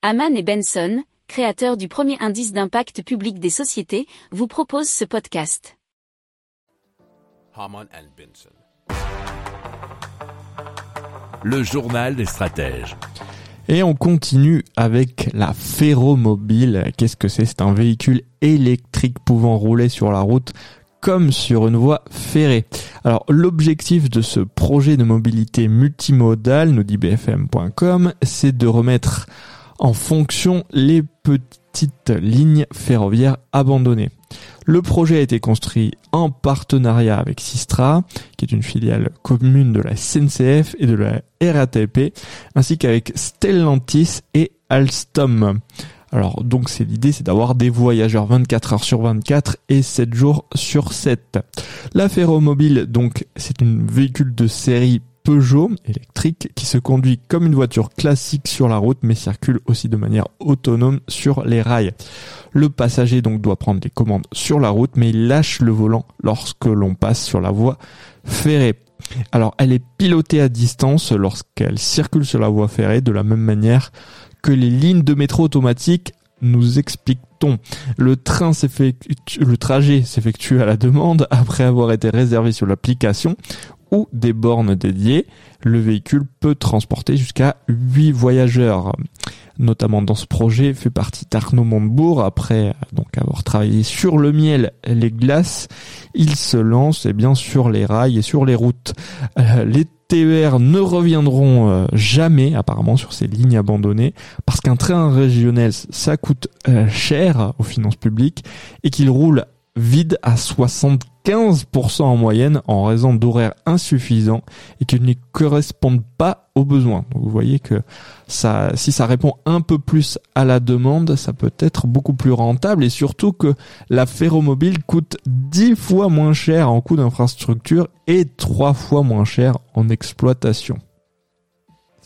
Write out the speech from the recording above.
Haman et Benson, créateurs du premier indice d'impact public des sociétés, vous proposent ce podcast. Haman and Benson. Le journal des stratèges. Et on continue avec la ferromobile. Qu'est-ce que c'est? C'est un véhicule électrique pouvant rouler sur la route comme sur une voie ferrée. Alors l'objectif de ce projet de mobilité multimodale, nous dit bfm.com, c'est de remettre en fonction les petites lignes ferroviaires abandonnées. Le projet a été construit en partenariat avec Sistra, qui est une filiale commune de la SNCF et de la RATP, ainsi qu'avec Stellantis et Alstom. Alors donc c'est l'idée, c'est d'avoir des voyageurs 24 heures sur 24 et 7 jours sur 7. La ferromobile, donc c'est un véhicule de série Peugeot électrique qui se conduit comme une voiture classique sur la route mais circule aussi de manière autonome sur les rails. Le passager donc doit prendre les commandes sur la route mais il lâche le volant lorsque l'on passe sur la voie ferrée. Alors elle est pilotée à distance lorsqu'elle circule sur la voie ferrée de la même manière que les lignes de métro automatiques nous explique-t-on. Le train le trajet s'effectue à la demande après avoir été réservé sur l'application ou des bornes dédiées. Le véhicule peut transporter jusqu'à 8 voyageurs. Notamment dans ce projet fait partie d'Arnaud Montebourg. Après donc avoir travaillé sur le miel, les glaces, il se lance et eh bien sur les rails et sur les routes. Euh, les TER ne reviendront euh, jamais apparemment sur ces lignes abandonnées parce qu'un train régional ça coûte euh, cher aux finances publiques et qu'il roule vide à 75% en moyenne en raison d'horaires insuffisants et qui ne correspondent pas aux besoins. Vous voyez que si ça répond un peu plus à la demande, ça peut être beaucoup plus rentable et surtout que la ferromobile coûte 10 fois moins cher en coût d'infrastructure et 3 fois moins cher en exploitation.